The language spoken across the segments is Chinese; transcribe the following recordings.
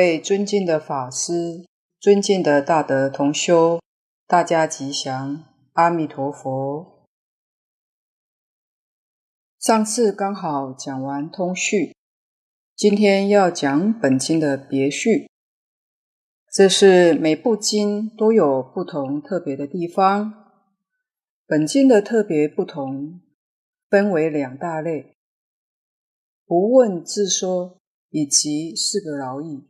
各位尊敬的法师，尊敬的大德同修，大家吉祥，阿弥陀佛。上次刚好讲完通序，今天要讲本经的别序。这是每部经都有不同特别的地方。本经的特别不同，分为两大类：不问自说。以及四个饶益。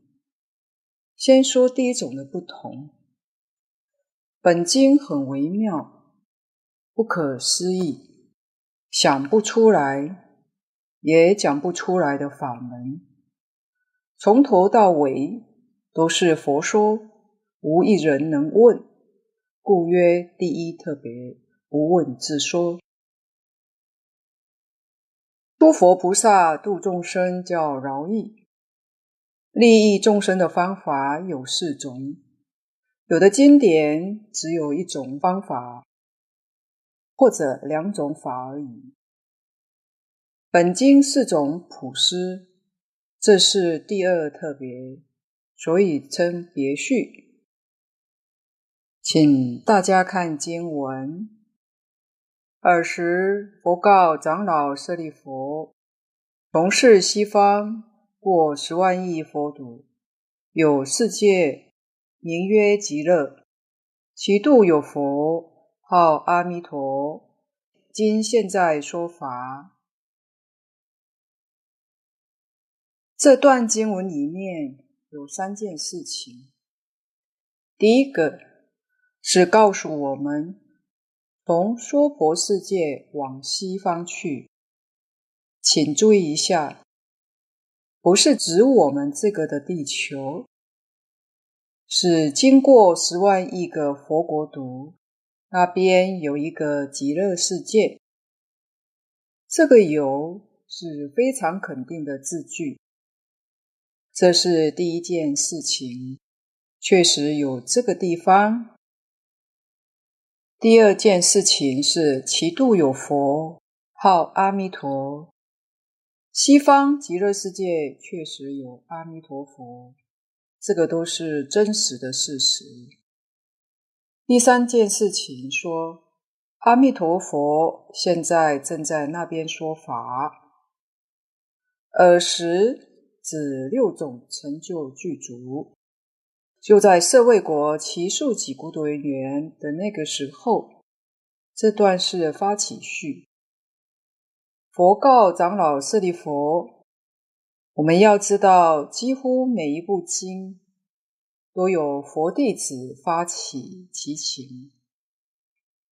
先说第一种的不同。本经很微妙，不可思议，想不出来，也讲不出来的法门，从头到尾都是佛说，无一人能问，故曰第一特别，不问自说。诸佛菩萨度众生叫饶益，利益众生的方法有四种，有的经典只有一种方法，或者两种法而已。本经四种普施，这是第二特别，所以称别序。请大家看经文。尔时，佛告长老舍利弗：“从是西方过十万亿佛土，有世界，名曰极乐，其度有佛，号阿弥陀。今现在说法。”这段经文里面有三件事情。第一个是告诉我们。从娑婆世界往西方去，请注意一下，不是指我们这个的地球，是经过十万亿个佛国土，那边有一个极乐世界。这个有是非常肯定的字句，这是第一件事情，确实有这个地方。第二件事情是，其度有佛，号阿弥陀。西方极乐世界确实有阿弥陀佛，这个都是真实的事实。第三件事情说，阿弥陀佛现在正在那边说法。尔时指六种成就具足。就在舍卫国只树给孤独园的那个时候，这段是发起序。佛告长老舍利弗：我们要知道，几乎每一部经都有佛弟子发起祈请，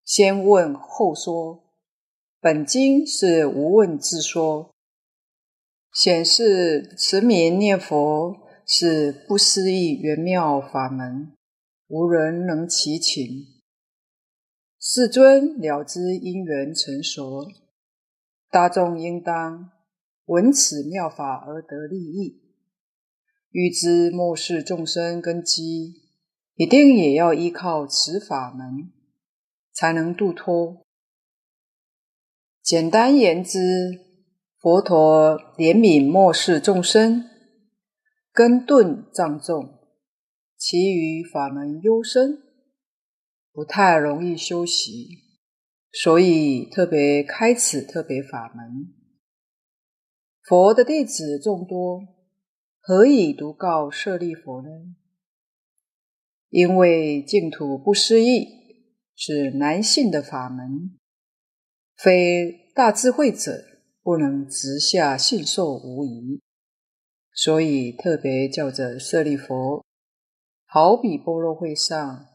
先问后说。本经是无问自说，显示持名念佛。是不思议圆妙法门，无人能其情。世尊了知因缘成熟，大众应当闻此妙法而得利益。欲知末世众生根基，一定也要依靠此法门，才能度脱。简单言之，佛陀怜悯末世众生。根钝障重，其余法门幽深，不太容易修习，所以特别开此特别法门。佛的弟子众多，何以独告舍利弗呢？因为净土不思议是难信的法门，非大智慧者不能直下信受无疑。所以特别叫着舍利弗，好比般若会上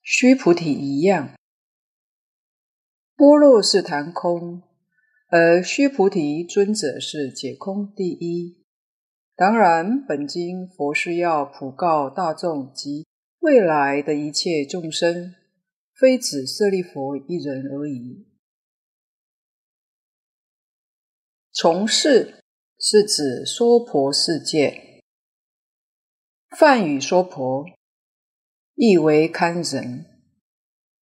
须菩提一样。般若是谈空，而须菩提尊者是解空第一。当然，本经佛是要普告大众及未来的一切众生，非指舍利佛一人而已。从事。是指娑婆世界，梵语娑婆，意为堪忍，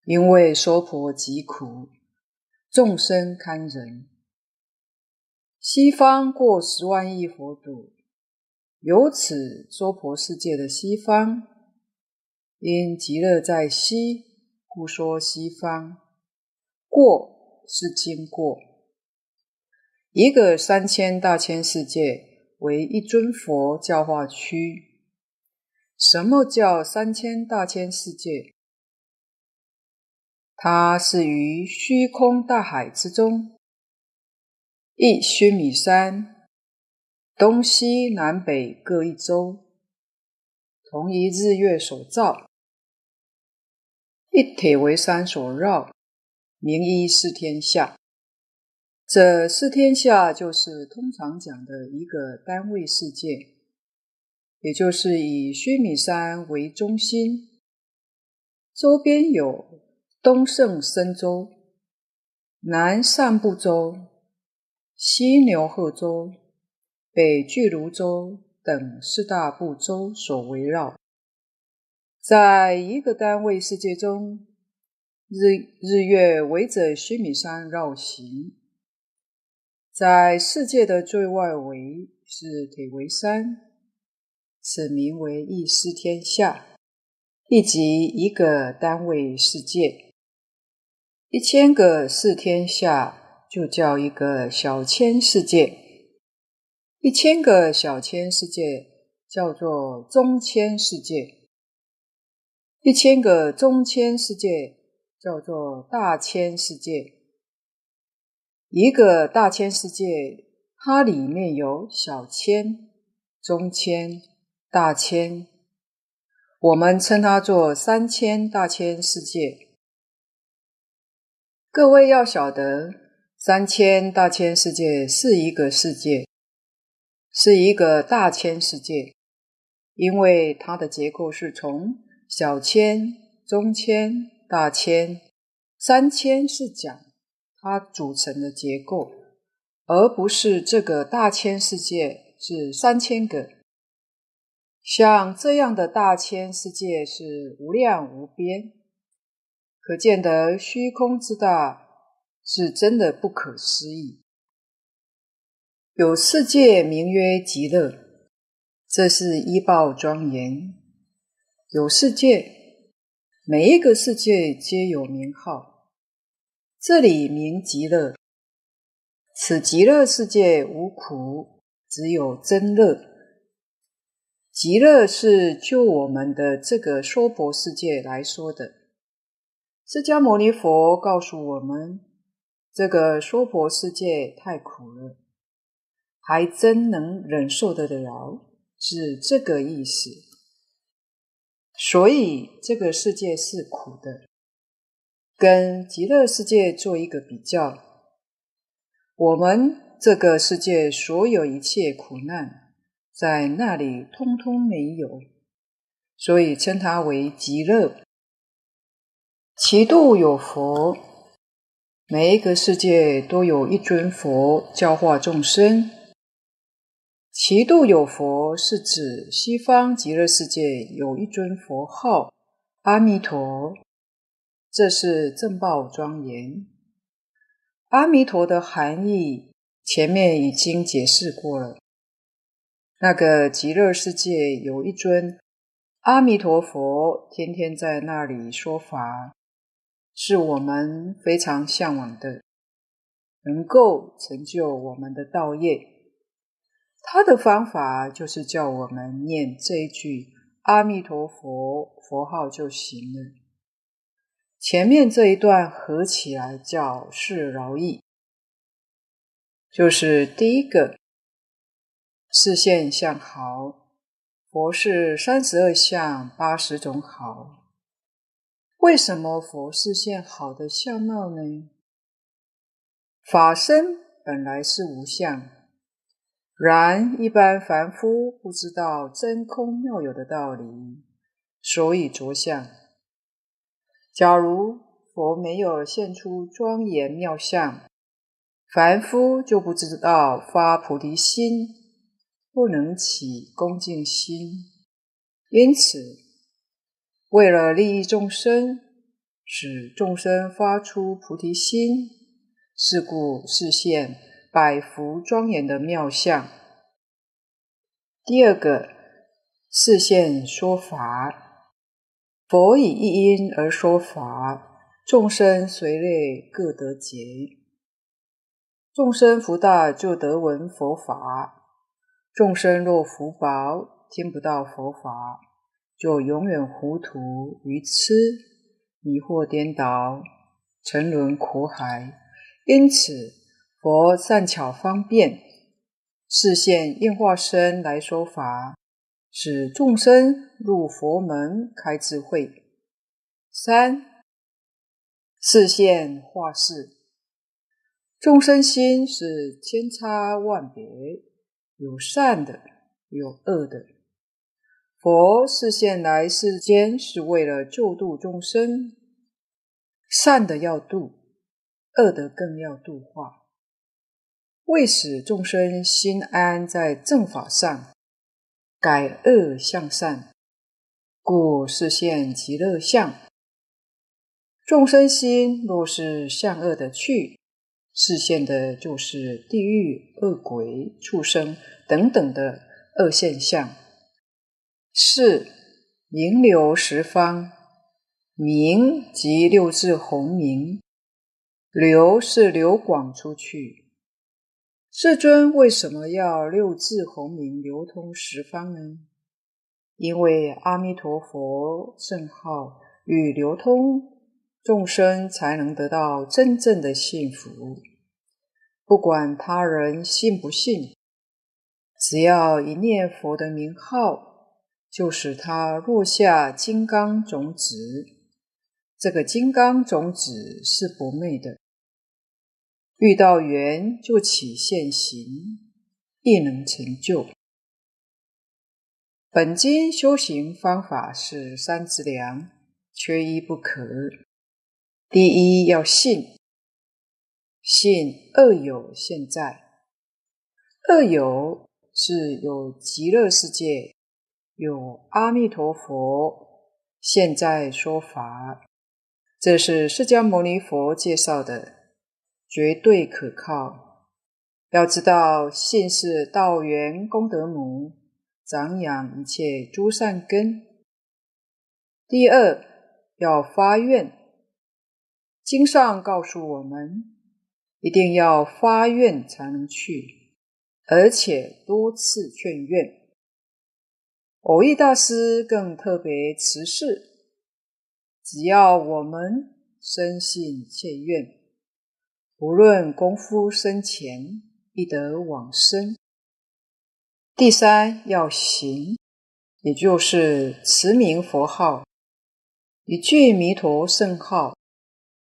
因为娑婆极苦，众生堪忍。西方过十万亿佛土，由此娑婆世界的西方，因极乐在西，故说西方。过是经过，一个三千大千世界为一尊佛教化区。什么叫三千大千世界？它是于虚空大海之中，一须弥山，东西南北各一周，同一日月所照，一铁围山所绕，名一四天下。这四天下就是通常讲的一个单位世界，也就是以须弥山为中心，周边有。东胜身洲、南赡部洲、西牛贺洲、北俱芦洲等四大部洲所围绕，在一个单位世界中，日日月围着须弥山绕行，在世界的最外围是铁围山，此名为一斯天下，亦即一个单位世界。一千个四天下就叫一个小千世界，一千个小千世界叫做中千世界，一千个中千世界叫做大千世界。一个大千世界，它里面有小千、中千、大千，我们称它做三千大千世界。各位要晓得，三千大千世界是一个世界，是一个大千世界，因为它的结构是从小千、中千、大千、三千是讲它组成的结构，而不是这个大千世界是三千个。像这样的大千世界是无量无边。可见得虚空之大，是真的不可思议。有世界名曰极乐，这是依报庄严。有世界，每一个世界皆有名号。这里名极乐，此极乐世界无苦，只有真乐。极乐是就我们的这个娑婆世界来说的。释迦牟尼佛告诉我们，这个娑婆世界太苦了，还真能忍受得了，是这个意思。所以这个世界是苦的，跟极乐世界做一个比较，我们这个世界所有一切苦难，在那里通通没有，所以称它为极乐。其度有佛，每一个世界都有一尊佛教化众生。其度有佛是指西方极乐世界有一尊佛号阿弥陀，这是正报庄严。阿弥陀的含义前面已经解释过了。那个极乐世界有一尊阿弥陀佛，天天在那里说法。是我们非常向往的，能够成就我们的道业。他的方法就是叫我们念这一句阿弥陀佛佛号就行了。前面这一段合起来叫是饶益，就是第一个视线向好，佛是三十二相八十种好。为什么佛示现好的相貌呢？法身本来是无相，然一般凡夫不知道真空妙有的道理，所以着相。假如佛没有现出庄严妙相，凡夫就不知道发菩提心，不能起恭敬心，因此。为了利益众生，使众生发出菩提心，是故示现百福庄严的妙相。第二个，示现说法，佛以一因而说法，众生随类各得解。众生福大就得闻佛法，众生若福薄，听不到佛法，就永远糊涂愚痴，迷惑颠倒，沉沦苦海。因此，佛善巧方便。示现应化身来说法，使众生入佛门开智慧。三、示现化世，众生心是千差万别，有善的，有恶的。佛示现来世间是为了救度众生，善的要度，恶的更要度化。为使众生心安在正法上，改恶向善，故示现极乐相。众生心若是向恶的去，示现的就是地狱、恶鬼、畜生等等的恶现象。是名流十方，名即六字洪名，流是流广出去。世尊为什么要六字洪名流通十方呢？因为阿弥陀佛圣号与流通，众生才能得到真正的幸福。不管他人信不信，只要一念佛的名号，就使他落下金刚种子。这个金刚种子是不昧的。遇到缘就起现行，亦能成就。本经修行方法是三资粮，缺一不可。第一要信，信二有现在。二有是有极乐世界，有阿弥陀佛现在说法，这是释迦牟尼佛介绍的。绝对可靠。要知道，信是道源功德母，长养一切诸善根。第二，要发愿。经上告诉我们，一定要发愿才能去，而且多次劝愿。蕅益大师更特别慈示，只要我们深信切愿。无论功夫深浅，亦得往生。第三要行，也就是持名佛号，一句弥陀圣号，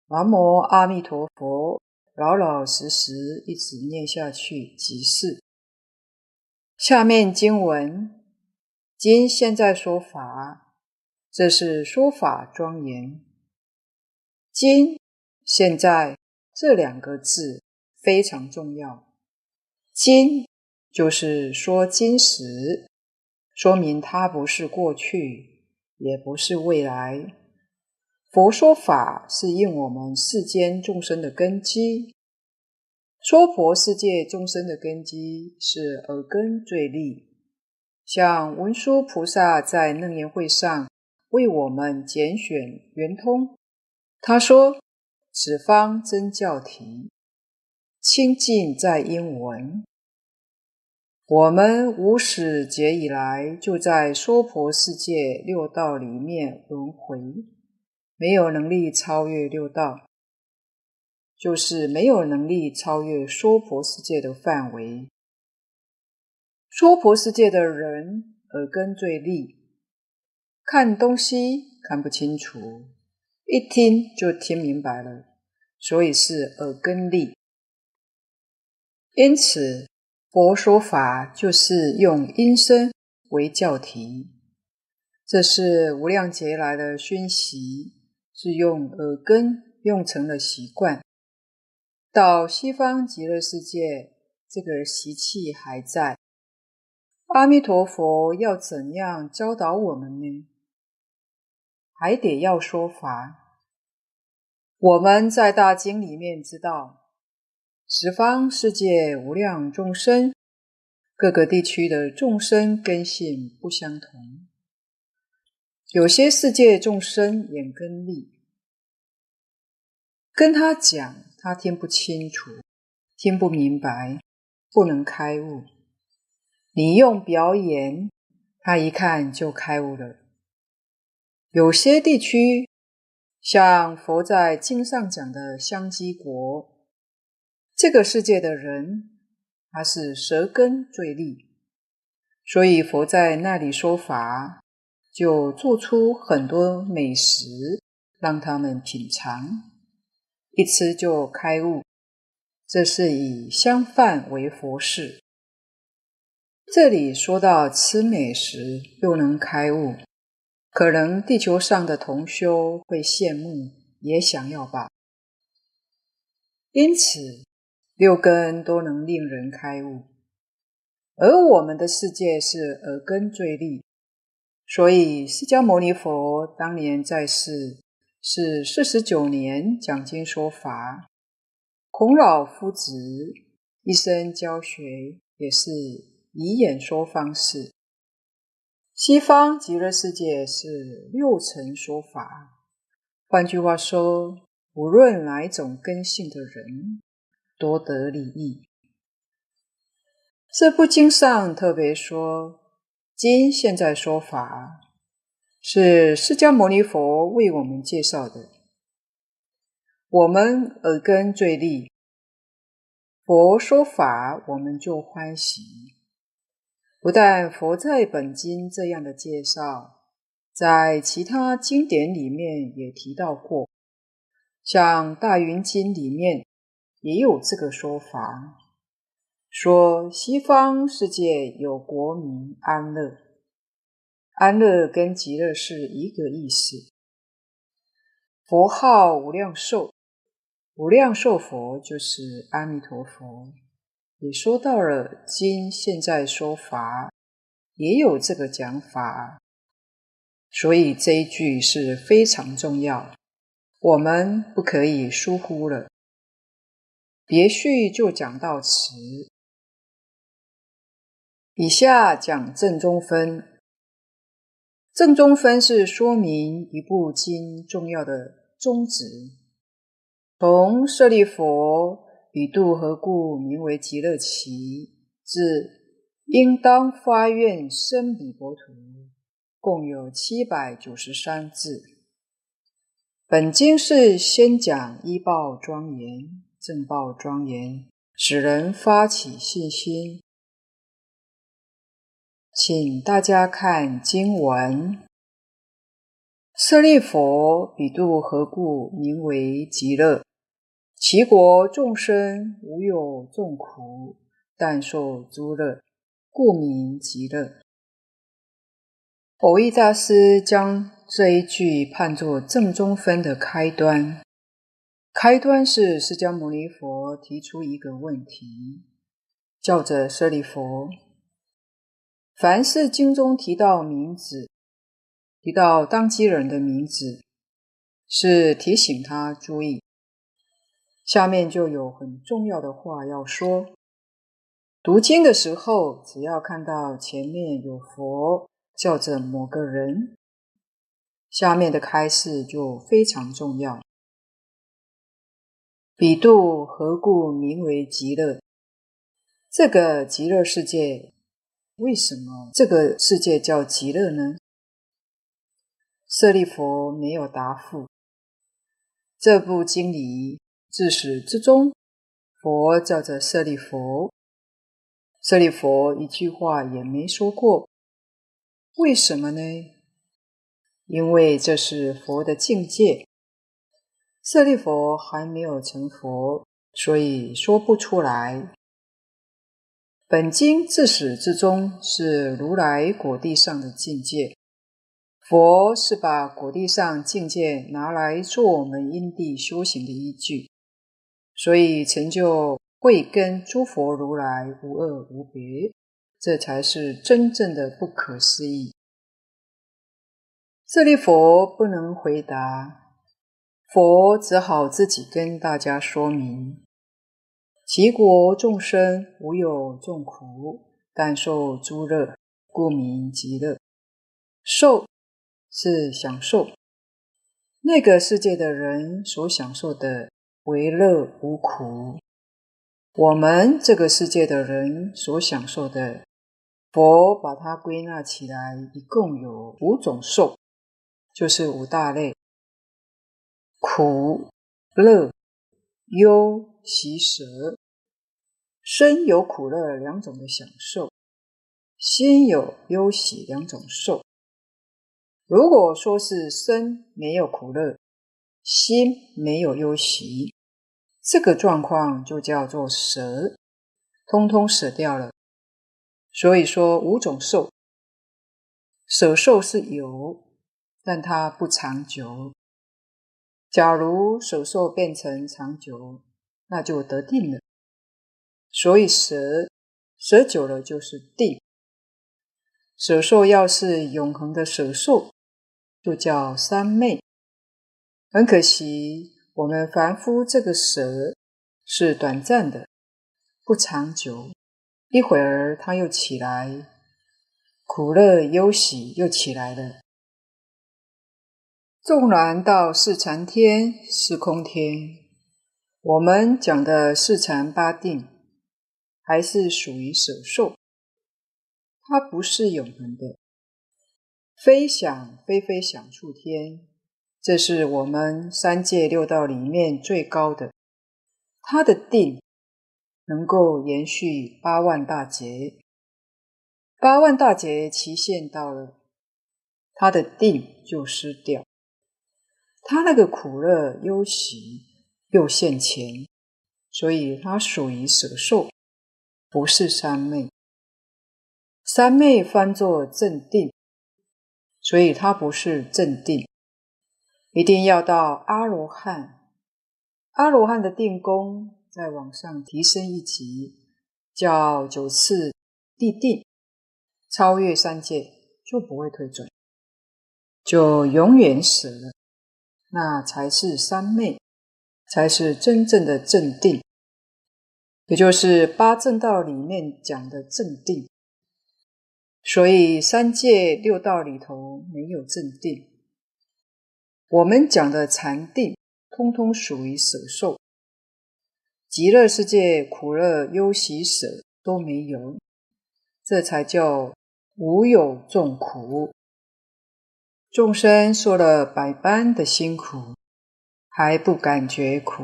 南无阿弥陀佛，老老实实一直念下去即是。下面经文，今现在说法，这是说法庄严。今现在。这两个字非常重要。今就是说今时，说明它不是过去，也不是未来。佛说法是应我们世间众生的根基，娑婆世界众生的根基是耳根最利。像文殊菩萨在楞严会上为我们拣选圆通，他说。此方真教体，清净在音闻。我们无始劫以来就在娑婆世界六道里面轮回，没有能力超越六道，就是没有能力超越娑婆世界的范围。娑婆世界的人耳根最利，看东西看不清楚。一听就听明白了，所以是耳根利。因此，佛说法就是用音声为教题，这是无量劫来的熏习，是用耳根用成了习惯。到西方极乐世界，这个习气还在。阿弥陀佛要怎样教导我们呢？还得要说法。我们在大经里面知道，十方世界无量众生，各个地区的众生根性不相同，有些世界众生眼根利，跟他讲，他听不清楚，听不明白，不能开悟。你用表演，他一看就开悟了。有些地区，像佛在经上讲的香积国，这个世界的人，他是舌根最利，所以佛在那里说法，就做出很多美食让他们品尝，一吃就开悟。这是以香饭为佛事。这里说到吃美食又能开悟，可能地球上的同修会羡慕，也想要吧。因此，六根都能令人开悟，而我们的世界是耳根最利，所以释迦牟尼佛当年在世是四十九年讲经说法，孔老夫子一生教学也是。以演说方式，西方极乐世界是六层说法。换句话说，无论哪一种根性的人，多得利益。这部经上特别说，今现在说法是释迦牟尼佛为我们介绍的。我们耳根最利，佛说法，我们就欢喜。不但佛在本经这样的介绍，在其他经典里面也提到过，像《大云经》里面也有这个说法，说西方世界有国民安乐，安乐跟极乐是一个意思。佛号无量寿，无量寿佛就是阿弥陀佛。也说到了经现在说法，也有这个讲法，所以这一句是非常重要，我们不可以疏忽了。别序就讲到此，以下讲正宗分。正宗分是说明一部经重要的宗旨，从舍利弗。彼度何故名为极乐期？至应当发愿生彼国土，共有七百九十三字。本经是先讲依报庄严，正报庄严，使人发起信心。请大家看经文：舍利弗，彼度何故名为极乐？其国众生无有众苦，但受诸乐，故名极乐。蕅益大师将这一句判作正中分的开端。开端是释迦牟尼佛提出一个问题，叫着舍利弗：凡是经中提到名字，提到当机人的名字，是提醒他注意。下面就有很重要的话要说。读经的时候，只要看到前面有佛叫着某个人，下面的开示就非常重要。彼度何故名为极乐？这个极乐世界，为什么这个世界叫极乐呢？舍利佛没有答复。这部经里。自始至终，佛叫着舍利弗，舍利弗一句话也没说过。为什么呢？因为这是佛的境界，舍利弗还没有成佛，所以说不出来。本经自始至终是如来果地上的境界，佛是把果地上境界拿来做我们因地修行的依据。所以成就慧根诸佛如来无二无别，这才是真正的不可思议。舍利弗不能回答，佛只好自己跟大家说明：其国众生无有众苦，但受诸乐，故名极乐。受是享受，那个世界的人所享受的为乐无苦。我们这个世界的人所享受的，佛把它归纳起来，一共有五种受，就是五大类：苦、乐、忧、喜、舍。身有苦乐两种的享受，心有忧喜两种受。如果说是身没有苦乐，心没有忧喜。这个状况就叫做舍，通通舍掉了。所以说五种受，舍受是有，但它不长久。假如舍受变成长久，那就得定了。所以舍舍久了就是定。舍受要是永恒的舍受，就叫三昧。很可惜。我们凡夫这个蛇是短暂的，不长久，一会儿它又起来，苦乐忧喜又起来了。纵然到四禅天、四空天，我们讲的四禅八定，还是属于舍受，它不是永恒的，非想非非想处天。这是我们三界六道里面最高的，他的定能够延续八万大劫，八万大劫期限到了，他的定就失掉，他那个苦乐忧喜又现前，所以他属于舍受，不是三昧。三昧翻作正定，所以它不是正定。一定要到阿罗汉，阿罗汉的定功再往上提升一级，叫九次地定，超越三界就不会退转，就永远死了，那才是三昧，才是真正的正定，也就是八正道里面讲的正定。所以三界六道里头没有正定。我们讲的禅定，通通属于舍受。极乐世界苦乐忧喜舍都没有，这才叫无有众苦。众生受了百般的辛苦，还不感觉苦，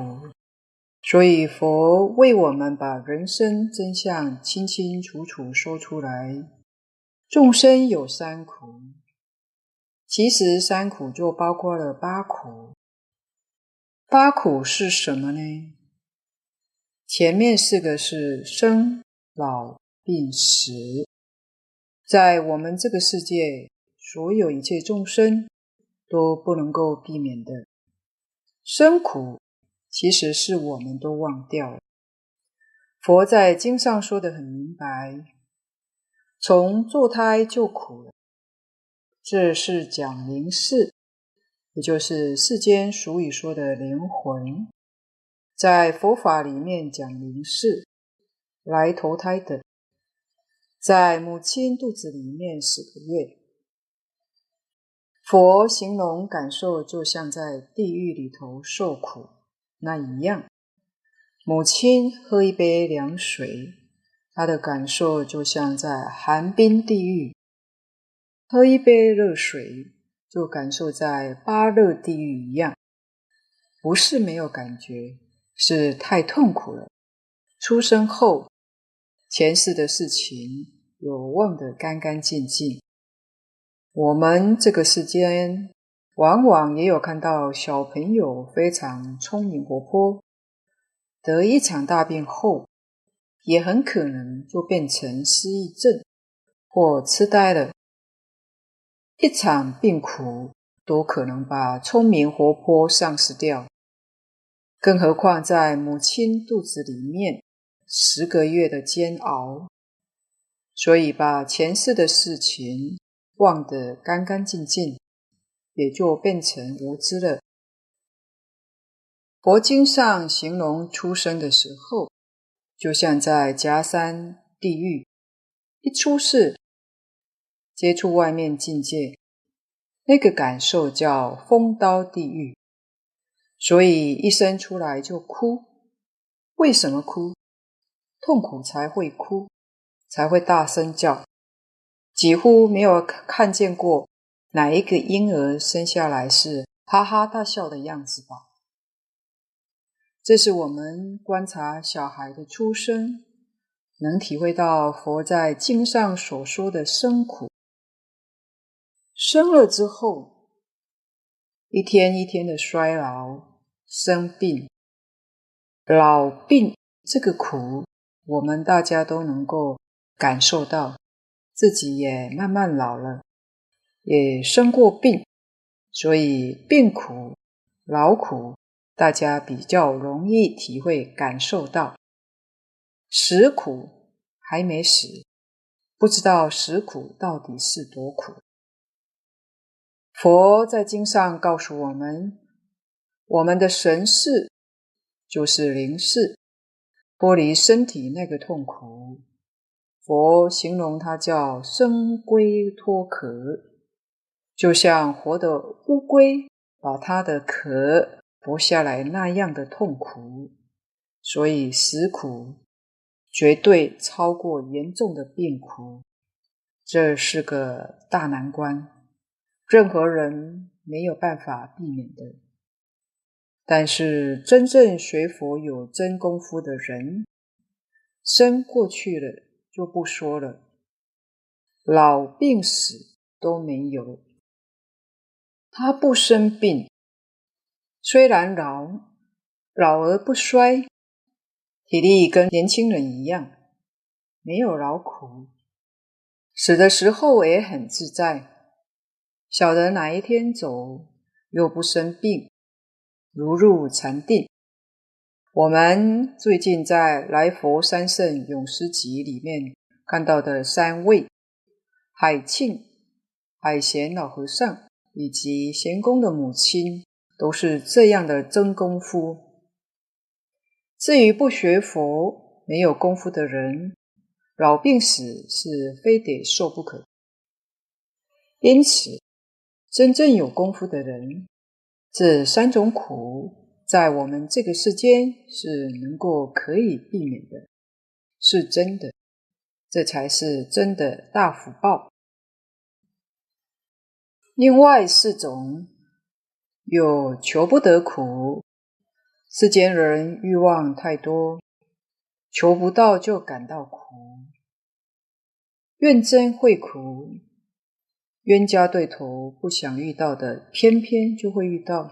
所以佛为我们把人生真相清清楚楚说出来。众生有三苦。其实三苦就包括了八苦，八苦是什么呢？前面四个是生、老、病、死，在我们这个世界，所有一切众生都不能够避免的。生苦其实是我们都忘掉了，佛在经上说得很明白，从堕胎就苦了。这是讲灵识，也就是世间俗语说的灵魂，在佛法里面讲灵识，来投胎的，在母亲肚子里面十个月，佛形容感受就像在地狱里头受苦那一样。母亲喝一杯凉水，她的感受就像在寒冰地狱。喝一杯热水，就感受在八热地狱一样，不是没有感觉，是太痛苦了。出生后，前世的事情有忘得干干净净。我们这个世间，往往也有看到小朋友非常聪明活泼，得一场大病后，也很可能就变成失忆症或痴呆了。一场病苦都可能把聪明活泼丧失掉，更何况在母亲肚子里面十个月的煎熬，所以把前世的事情忘得干干净净，也就变成无知了。佛经上形容出生的时候，就像在夹山地狱，一出世，接触外面境界，那个感受叫风刀地狱，所以一生出来就哭。为什么哭？痛苦才会哭，才会大声叫。几乎没有看见过哪一个婴儿生下来是哈哈大笑的样子吧？这是我们观察小孩的出生，能体会到佛在经上所说的生苦。生了之后，一天一天的衰老、生病、老病，这个苦，我们大家都能够感受到，自己也慢慢老了，也生过病，所以病苦、老苦，大家比较容易体会感受到。死苦还没死，不知道死苦到底是多苦。佛在经上告诉我们，我们的神识就是灵识，剥离身体那个痛苦。佛形容它叫生龟脱壳，就像活的乌龟把它的壳剥下来那样的痛苦。所以死苦绝对超过严重的病苦，这是个大难关。任何人没有办法避免的，但是真正学佛有真功夫的人，生过去了就不说了，老病死都没有，他不生病，虽然老，老而不衰，体力跟年轻人一样，没有劳苦，死的时候也很自在。晓得哪一天走，又不生病，如入禅定。我们最近在《来佛三圣咏诗集》里面看到的三位海庆、海贤老和尚以及贤公的母亲，都是这样的真功夫。至于不学佛、没有功夫的人，老病死是非得受不可。因此，真正有功夫的人，这三种苦在我们这个世间是能够可以避免的，是真的，这才是真的大福报。另外四种有求不得苦，世间人欲望太多，求不到就感到苦，怨憎会苦。冤家对头不想遇到的，偏偏就会遇到；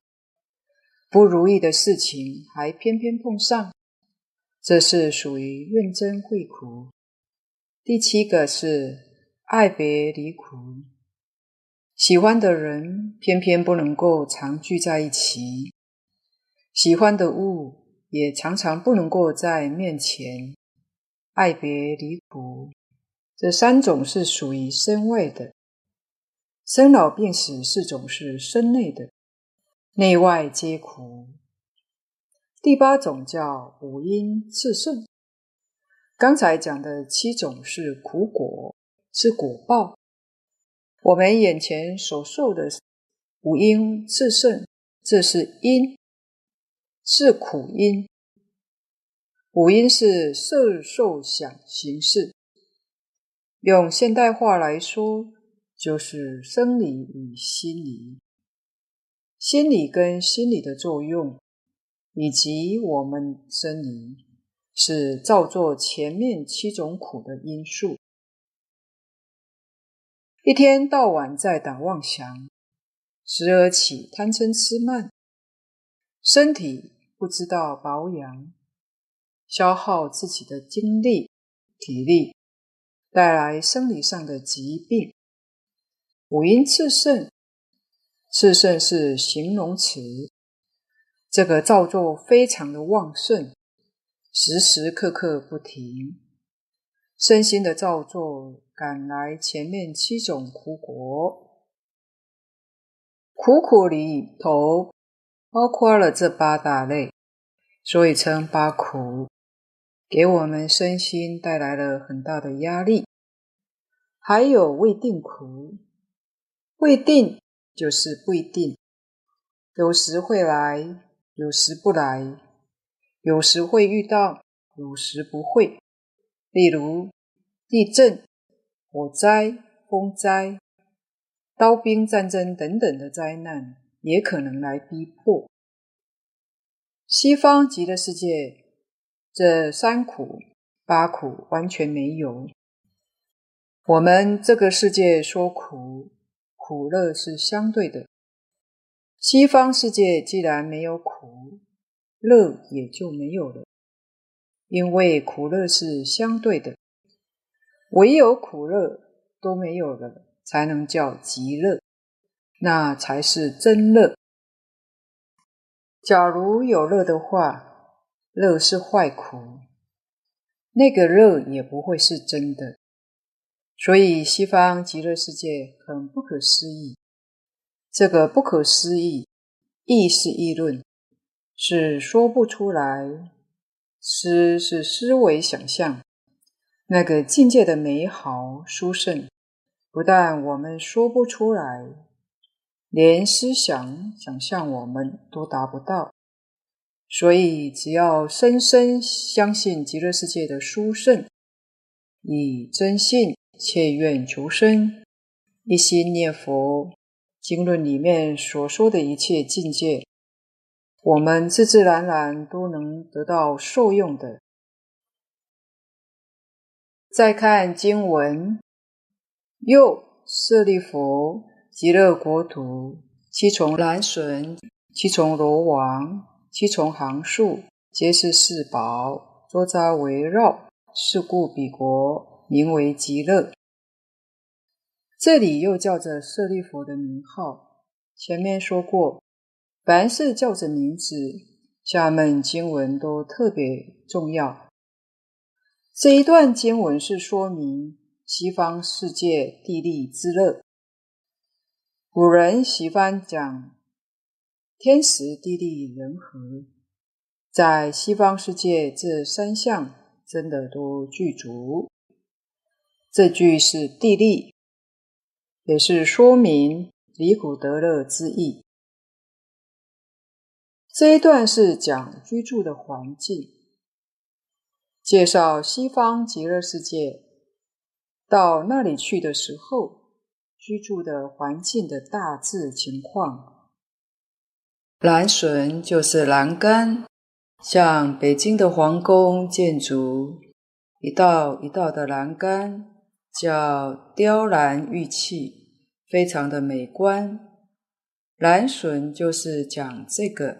不如意的事情还偏偏碰上，这是属于怨憎会苦。第七个是爱别离苦，喜欢的人偏偏不能够常聚在一起，喜欢的物也常常不能够在面前，爱别离苦。这三种是属于身外的。生老病死四种是身内的，内外皆苦。第八种叫五阴炽盛。刚才讲的七种是苦果，是果报。我们眼前所受的五阴炽盛，这是因，是苦因。五阴是色受想行识，用现代话来说。就是生理与心理，心理跟心理的作用，以及我们生理，是造作前面七种苦的因素。一天到晚在打妄想，时而起贪嗔痴慢，身体不知道保养，消耗自己的精力、体力，带来生理上的疾病。五阴炽盛，炽盛是形容词。这个造作非常的旺盛，时时刻刻不停，身心的造作赶来前面七种苦果。苦苦里头包括了这八大类，所以称八苦，给我们身心带来了很大的压力。还有未定苦，未定就是不一定，有时会来，有时不来，有时会遇到，有时不会。例如地震、火灾、风灾、刀兵战争等等的灾难，也可能来逼迫。西方极乐世界，这三苦、八苦完全没有。我们这个世界说苦，苦乐是相对的。西方世界既然没有苦，乐也就没有了，因为苦乐是相对的。唯有苦乐都没有了，才能叫极乐。那才是真乐。假如有乐的话，乐是坏苦，那个乐也不会是真的。所以西方极乐世界很不可思议。这个不可思议，议是议论，是说不出来。思是思维想象，那个境界的美好殊胜，不但我们说不出来。连思想、想象，我们都达不到。所以，只要深深相信极乐世界的殊胜，以真信切愿求生，一心念佛，经论里面所说的一切境界，我们自自然然都能得到受用的。再看经文，又舍利弗。极乐国土，七重栏楯，七重罗网，七重行树，皆是四宝，周匝围绕。是故彼国名为极乐。这里又叫着舍利佛的名号。前面说过，凡是叫着名字，下面经文都特别重要。这一段经文是说明西方世界地利之乐。古人喜欢讲天时地利人和，在西方世界这三项真的都具足。这句是地利，也是说明离苦得乐之意。这一段是讲居住的环境，介绍西方极乐世界，到那里去的时候。居住的环境的大致情况，栏楯就是栏杆，像北京的皇宫建筑，一道一道的栏杆，叫雕栏玉砌，非常的美观。栏笋就是讲这个，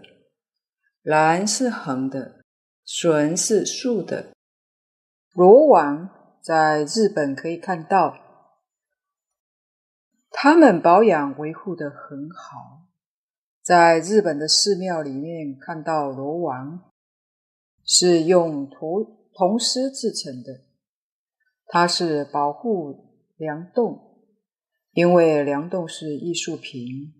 栏是横的，笋是竖的。罗网在日本可以看到。他们保养维护得很好，在日本的寺庙里面看到罗网，是用铜铜丝制成的，它是保护梁栋，因为梁栋是艺术品，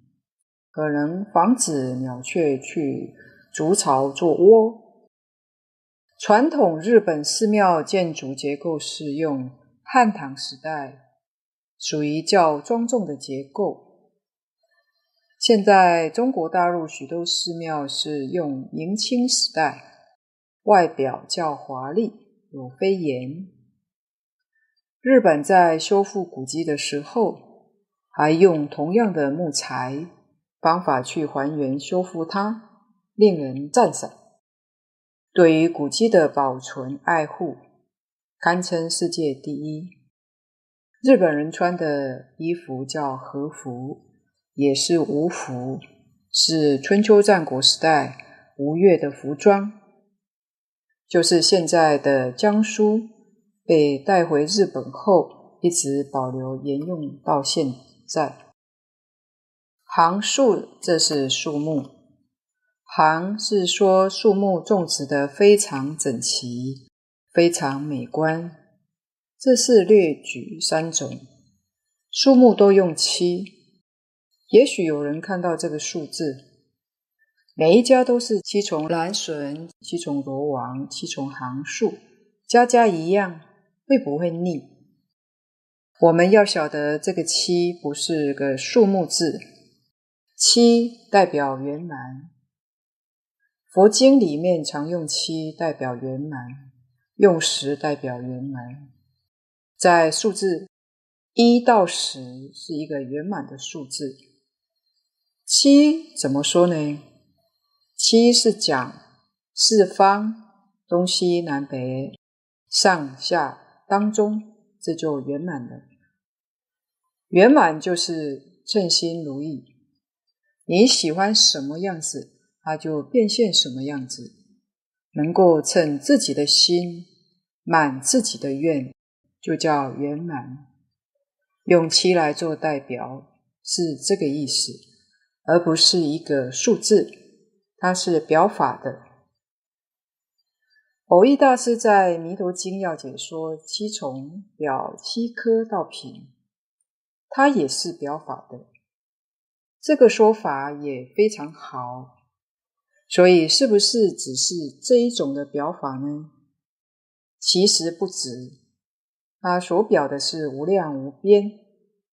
可能防止鸟雀去筑巢做窝。传统日本寺庙建筑结构是用汉唐时代。属于较庄重的结构。现在中国大陆许多寺庙是用明清时代，外表较华丽，有飞檐。日本在修复古迹的时候，还用同样的木材方法去还原修复它，令人赞赏。对于古迹的保存爱护，堪称世界第一。日本人穿的衣服叫和服，也是吴服，是春秋战国时代吴越的服装，就是现在的江苏被带回日本后，一直保留沿用到现在。行树，这是树木，行是说树木种植的非常整齐，非常美观。这是略举三种树木都用七，也许有人看到这个数字，每一家都是七重栏楯、七重罗网、七重行树，家家一样，会不会腻？我们要晓得，这个七不是个数目字，七代表圆满。佛经里面常用七代表圆满，用十代表圆满。在数字一到十是一个圆满的数字。七怎么说呢？七是讲四方、东西南北、上下、当中，这就圆满了。圆满就是称心如意，你喜欢什么样子，它就变现什么样子。能够称自己的心，满自己的愿，就叫圆满。用七来做代表，是这个意思，而不是一个数字，它是表法的。蕅益大师在《弥陀经要解》说：“七重表七颗到品。”它也是表法的，这个说法也非常好。所以，是不是只是这一种的表法呢？其实不止，它所表的是无量无边，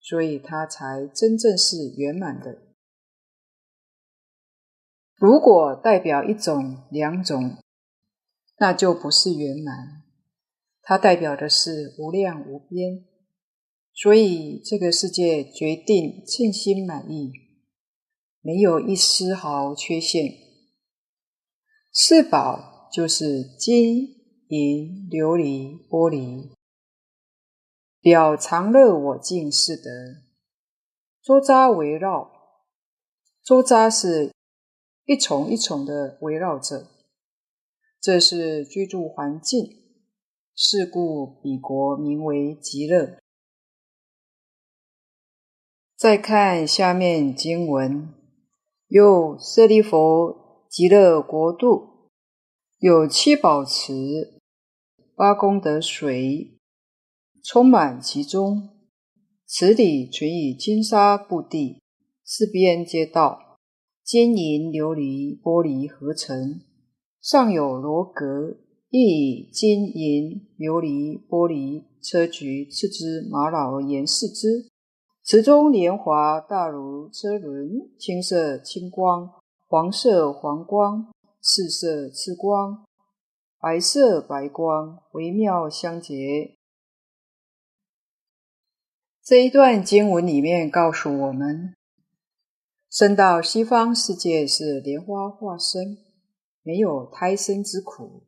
所以它才真正是圆满的。如果代表一种、两种，那就不是圆满。它代表的是无量无边。所以，这个世界决定称心满意，没有一丝毫缺陷。四宝就是金银琉璃玻璃，表常乐我净四德，周匝围绕。周匝是一重一重的围绕着，这是居住环境。是故彼国名为极乐。再看下面经文，又舍利弗，极乐国度有七宝池，八功德水充满其中，池里存以金沙布地，四边皆道，金银琉璃玻璃合成，上有罗阁，亦以金银琉璃玻璃硨磲次之玛瑙而严饰之。池中莲华大如车轮，青色青光，黄色黄光，赤色赤光，白色白光，微妙相结。这一段经文里面告诉我们，生到西方世界是莲花化身，没有胎生之苦，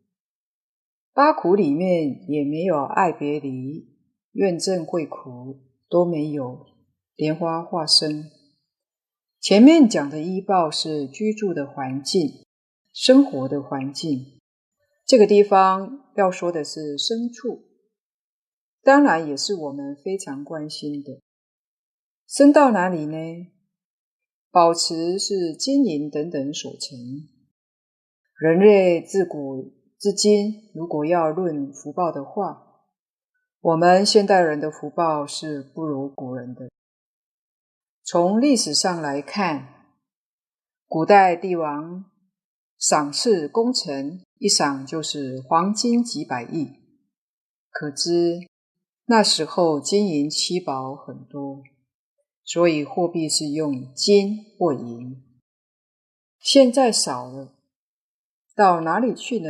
八苦里面也没有爱别离、怨憎会苦，都没有。莲花化身，前面讲的依报是居住的环境、生活的环境。这个地方要说的是牲畜，当然也是我们非常关心的。生到哪里呢？宝池是金银等等所成。人类自古至今，如果要论福报的话，我们现代人的福报是不如古人的。从历史上来看，古代帝王赏赐功臣，一赏就是黄金几百亿，可知那时候金银七宝很多，所以货币是用金或银。现在少了，到哪里去呢？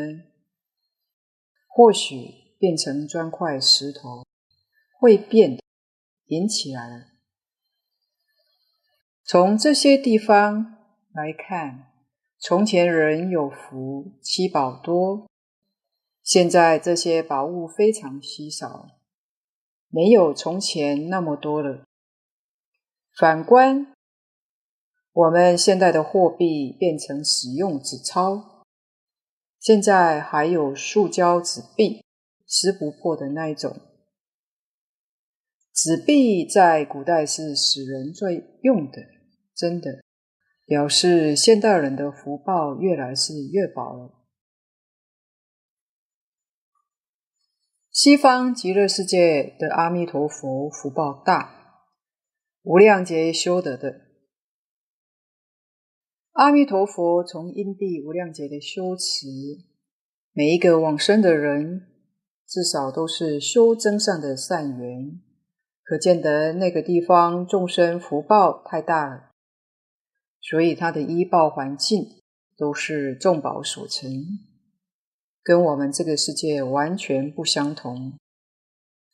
或许变成砖块石头，会变的，银起来了。从这些地方来看，从前人有福，七宝多；现在这些宝物非常稀少，没有从前那么多了。反观我们现在的货币变成使用纸钞，现在还有塑胶纸币，撕不破的那一种。纸币在古代是死人最用的。真的表示现代人的福报越来是越薄了。西方极乐世界的阿弥陀佛福报大，无量劫修得的。阿弥陀佛从因地无量劫的修持，每一个往生的人至少都是修增上的善缘，可见得那个地方众生福报太大了，所以他的依报环境都是众宝所成，跟我们这个世界完全不相同，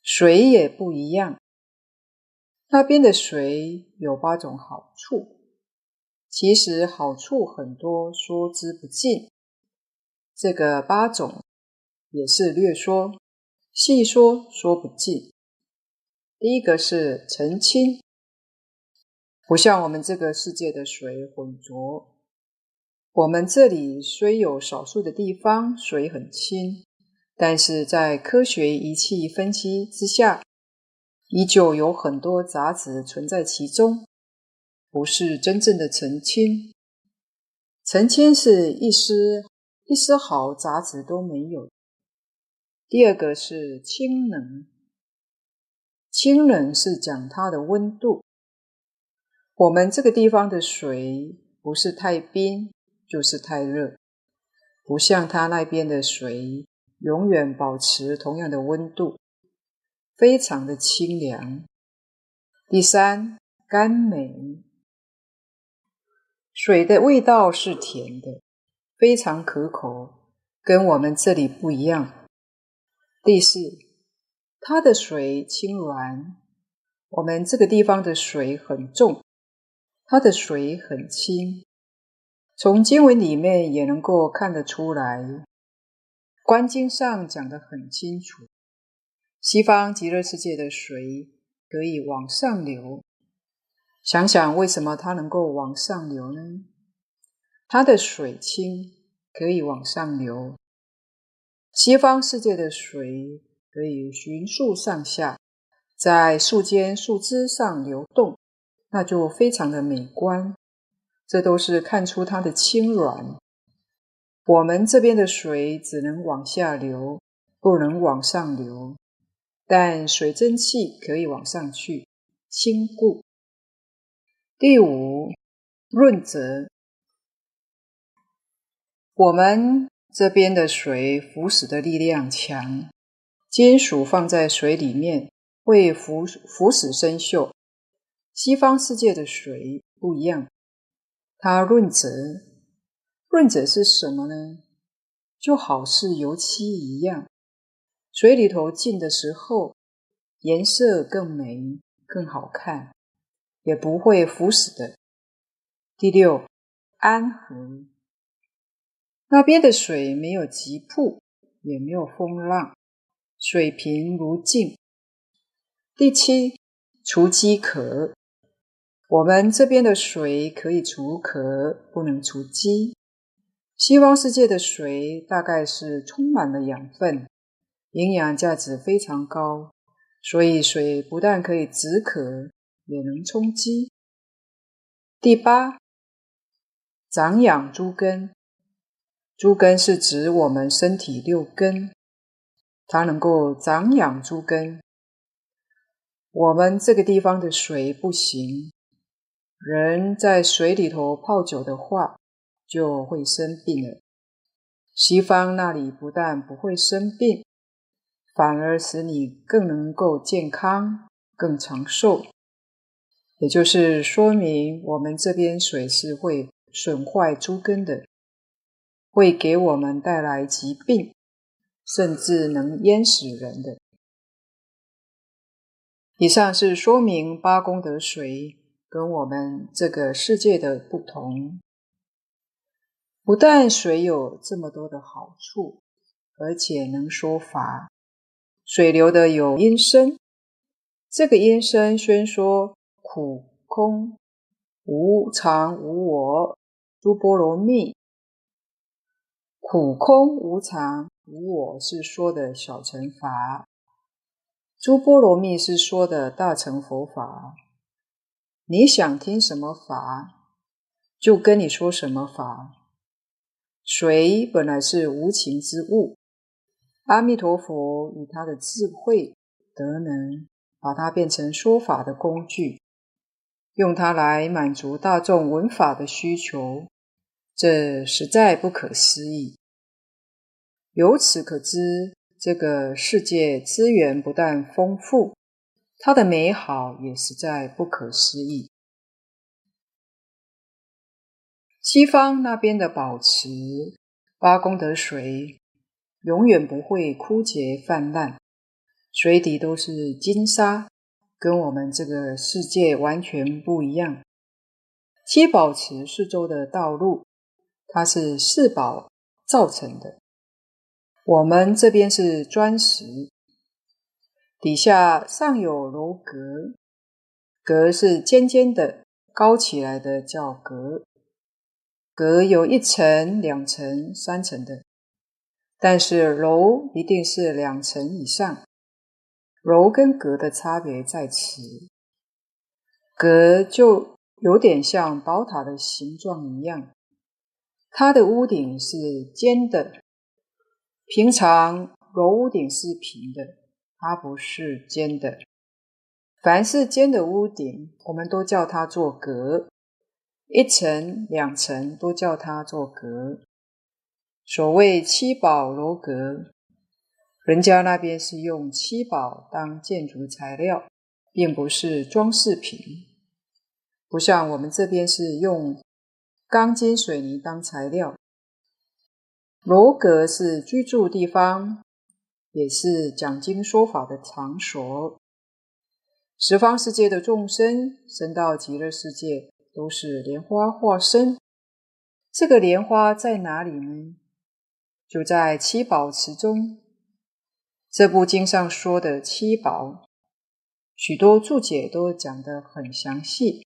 水也不一样。那边的水有八种好处，其实好处很多，说之不尽。这个八种也是略说，细说说不尽。第一个是澄清，不像我们这个世界的水浑浊。我们这里虽有少数的地方水很清，但是在科学仪器分析之下，依旧有很多杂质存在其中，不是真正的澄清。澄清是一丝一丝毫杂质都没有。第二个是清冷。清冷是讲它的温度。我们这个地方的水不是太冰，就是太热，不像它那边的水永远保持同样的温度，非常的清凉。第三，甘美，水的味道是甜的，非常可口，跟我们这里不一样。第四。它的水清软，我们这个地方的水很重，它的水很轻。从经文里面也能够看得出来，《观经》上讲得很清楚，西方极乐世界的水可以往上流。想想为什么它能够往上流呢？它的水清，可以往上流。西方世界的水。可以循树上下，在树间树枝上流动，那就非常的美观。这都是看出它的轻软。我们这边的水只能往下流，不能往上流，但水蒸气可以往上去，清固。第五，润泽。我们这边的水腐蚀的力量强。金属放在水里面会腐腐蚀生锈，西方世界的水不一样，它润泽。润泽是什么呢？就好似油漆一样，水里头浸的时候，颜色更美、更好看，也不会腐死的。第六，安和。那边的水没有急瀑，也没有风浪。水平如镜。第七，除饥渴。我们这边的水可以除渴，不能除饥。西方世界的水大概是充满了养分，营养价值非常高，所以水不但可以止渴，也能充饥。第八，长养诸根。诸根是指我们身体六根。它能够长养诸根。我们这个地方的水不行，人在水里头泡久的话，就会生病了。西方那里不但不会生病，反而使你更能够健康、更长寿。也就是说明，我们这边水是会损坏猪根的，会给我们带来疾病。甚至能淹死人的。以上是说明八功德水跟我们这个世界的不同。不但水有这么多的好处，而且能说法。水流的有音声，这个音声宣说苦、空、无常、无我、诸波罗蜜。苦、空、无常。无我是说的小乘法，诸波罗蜜是说的大乘佛法。你想听什么法，就跟你说什么法。水本来是无情之物，阿弥陀佛以他的智慧德能，把它变成说法的工具，用它来满足大众文法的需求，这实在不可思议。由此可知，这个世界资源不但丰富，它的美好也实在不可思议。西方那边的宝池、八功德水，永远不会枯竭泛滥，水底都是金沙，跟我们这个世界完全不一样。七宝池四周的道路，它是四宝造成的。我们这边是砖石，底下上有楼阁，阁是尖尖的、高起来的，叫阁。阁有一层、两层、三层的，但是楼一定是两层以上。楼跟阁的差别在此，阁就有点像宝塔的形状一样，它的屋顶是尖的。平常楼屋顶是平的，它不是尖的。凡是尖的屋顶，我们都叫它做阁。一层、两层都叫它做阁。所谓七宝楼阁，人家那边是用七宝当建筑材料，并不是装饰品。不像我们这边是用钢筋水泥当材料。楼阁是居住地方，也是讲经说法的场所。十方世界的众生生到极乐世界。都是莲花化身。这个莲花在哪里呢？就在七宝池中。这部经上说的七宝，许多注解都讲得很详细，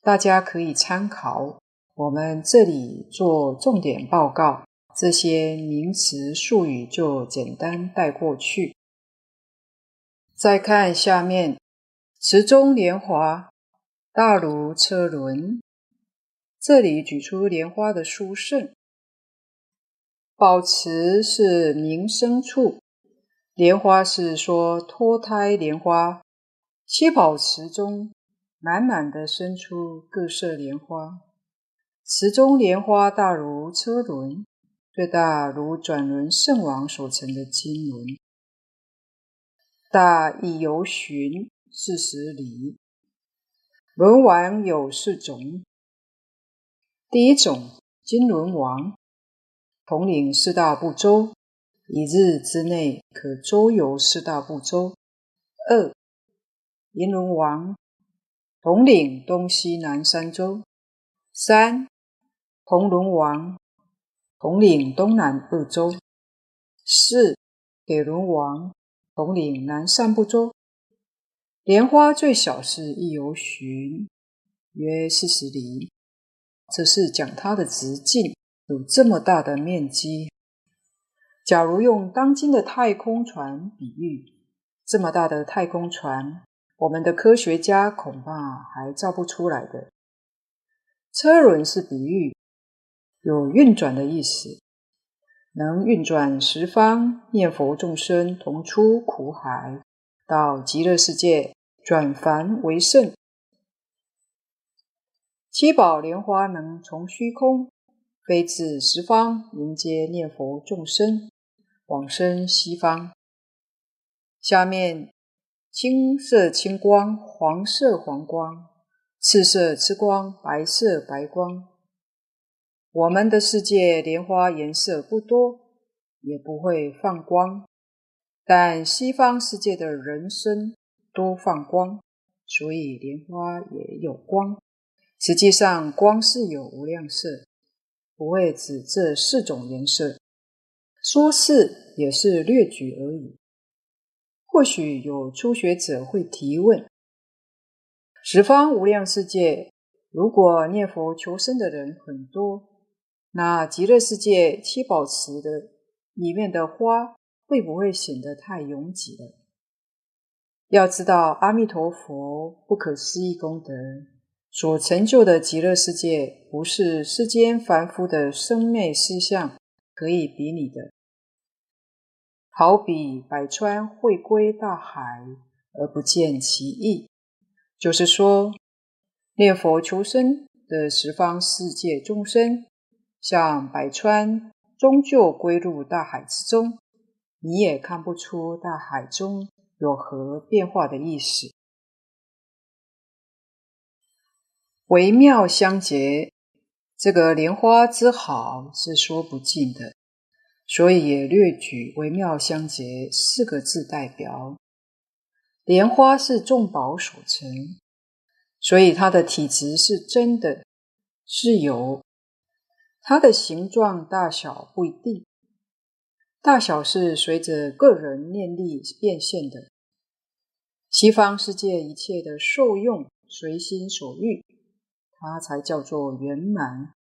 大家可以参考。我们这里做重点报告，这些名词术语就简单带过去。再看下面，池中莲华。大如车轮，这里举出莲花的殊胜。宝池是名生处，莲花是说脱胎莲花。七宝池中满满的生出各色莲花，池中莲花大如车轮，最大如转轮圣王所成的金轮，大一由旬四十里。轮王有四种，第一种金轮王，统领四大部洲，一日之内可周游四大部洲。二银轮王，统领东西南三洲。三铜轮王，统领东南二洲。四铁轮王，统领南三部洲。莲花最小是一由旬，约四十里，这是讲它的直径有这么大的面积。假如用当今的太空船比喻，这么大的太空船，我们的科学家恐怕还造不出来的。车轮是比喻，有运转的意思，能运转十方念佛众生同出苦海，到极乐世界。转凡为圣，七宝莲花能从虚空飞至十方迎接念佛众生往生西方。下面青色青光，黄色黄光，赤色赤光，白色白光。我们的世界莲花颜色不多，也不会放光，但西方世界的人身。多放光，所以莲花也有光。实际上，光是有无量色，不会指这四种颜色。说是也是略举而已。或许有初学者会提问：十方无量世界，如果念佛求生的人很多，那极乐世界七宝池的里面的花会不会显得太拥挤了？要知道，阿弥陀佛不可思议功德所成就的极乐世界，不是世间凡夫的生灭思想可以比拟的。好比百川汇归大海，而不见其意。就是说，念佛求生的十方世界众生，像百川终究归入大海之中，你也看不出大海中。有何变化的意思。微妙相结，这个莲花之好是说不尽的，所以也略举“微妙相结”四个字代表。莲花是众宝所成，所以它的体质是真的，是有。它的形状大小不一定，大小是随着个人念力变现的。西方世界一切的受用随心所欲。它才叫做圆满，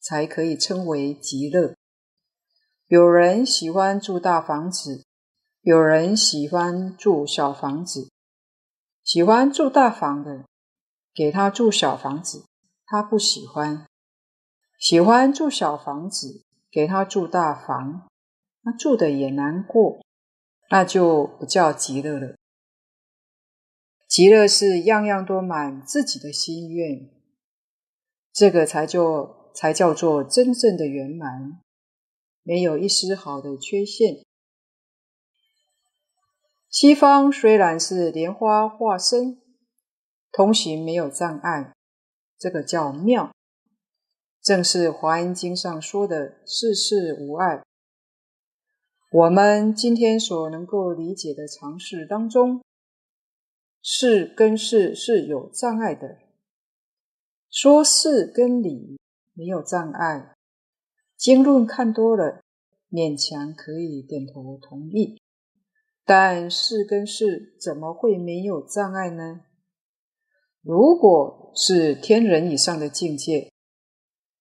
才可以称为极乐。有人喜欢住大房子，有人喜欢住小房子。喜欢住大房的，给他住小房子，他不喜欢；喜欢住小房子，给他住大房，他住的也难过，那就不叫极乐了。极乐是样样都满自己的心愿。这个才就才叫做真正的圆满，没有一丝毫的缺陷。西方虽然是莲花化身，通行没有障碍，这个叫妙，正是《华严经》上说的“事事无碍”。我们今天所能够理解的常识当中，事跟事是有障碍的。说事跟理没有障碍，经论看多了，勉强可以点头同意。但事跟事怎么会没有障碍呢？如果是天人以上的境界，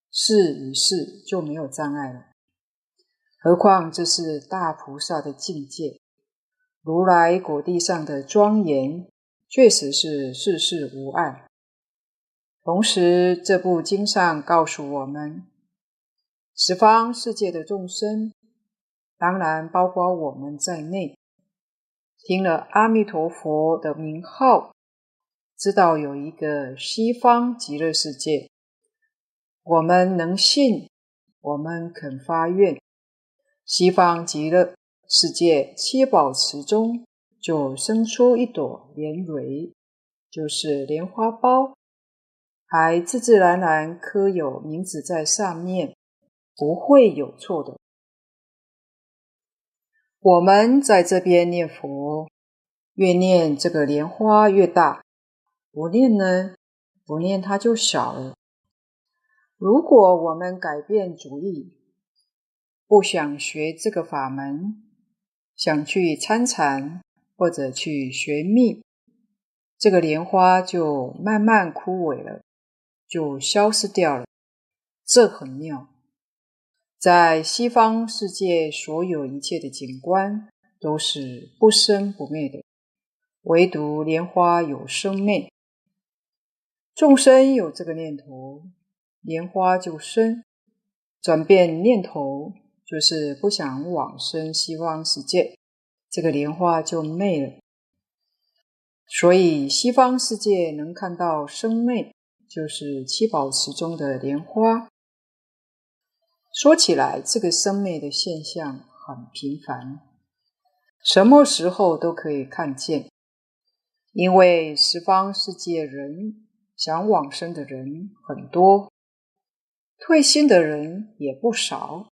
事与事就没有障碍了。何况这是大菩萨的境界，如来果地上的庄严，确实是事事无碍。同时，这部经上告诉我们，十方世界的众生，当然包括我们在内，听了阿弥陀佛的名号，知道有一个西方极乐世界，我们能信，我们肯发愿，西方极乐世界七宝池中就生出一朵莲蕊，就是莲花苞。还自自然然刻有名字在上面，不会有错的。我们在这边念佛，越念这个莲花越大；不念呢，不念它就小了。如果我们改变主意，不想学这个法门，想去参禅或者去学密，这个莲花就慢慢枯萎了。就消失掉了，这很妙。在西方世界，所有一切的景观都是不生不灭的，唯独莲花有生灭。众生有这个念头，莲花就生；转变念头，就是不想往生西方世界，这个莲花就灭了。所以西方世界能看到生灭。就是七宝池中的莲花。说起来，这个生灭的现象很频繁，什么时候都可以看见。因为十方世界人想往生的人很多，退心的人也不少，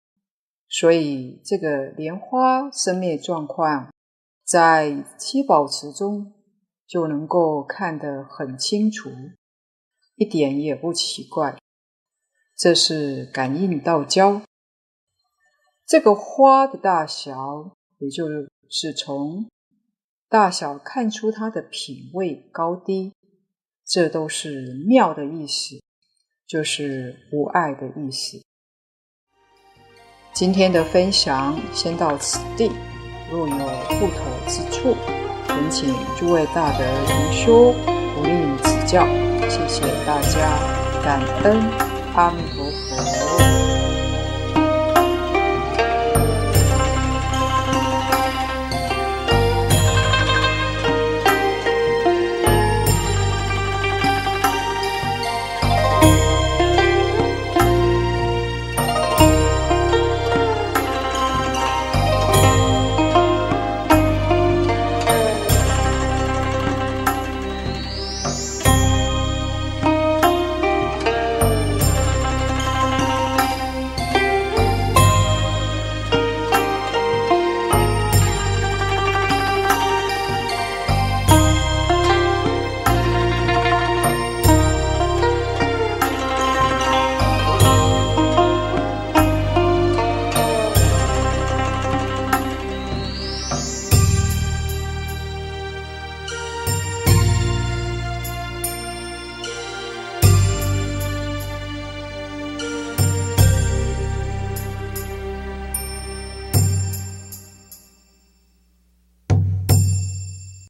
所以这个莲花生灭状况，在七宝池中就能够看得很清楚。一点也不奇怪，这是感应道交。这个花的大小，也就是从大小看出它的品位高低，这都是妙的意思，就是无碍的意思。今天的分享先到此地，若有不妥之处，恳请诸位大德同修不吝指教。谢谢大家，感恩，阿弥。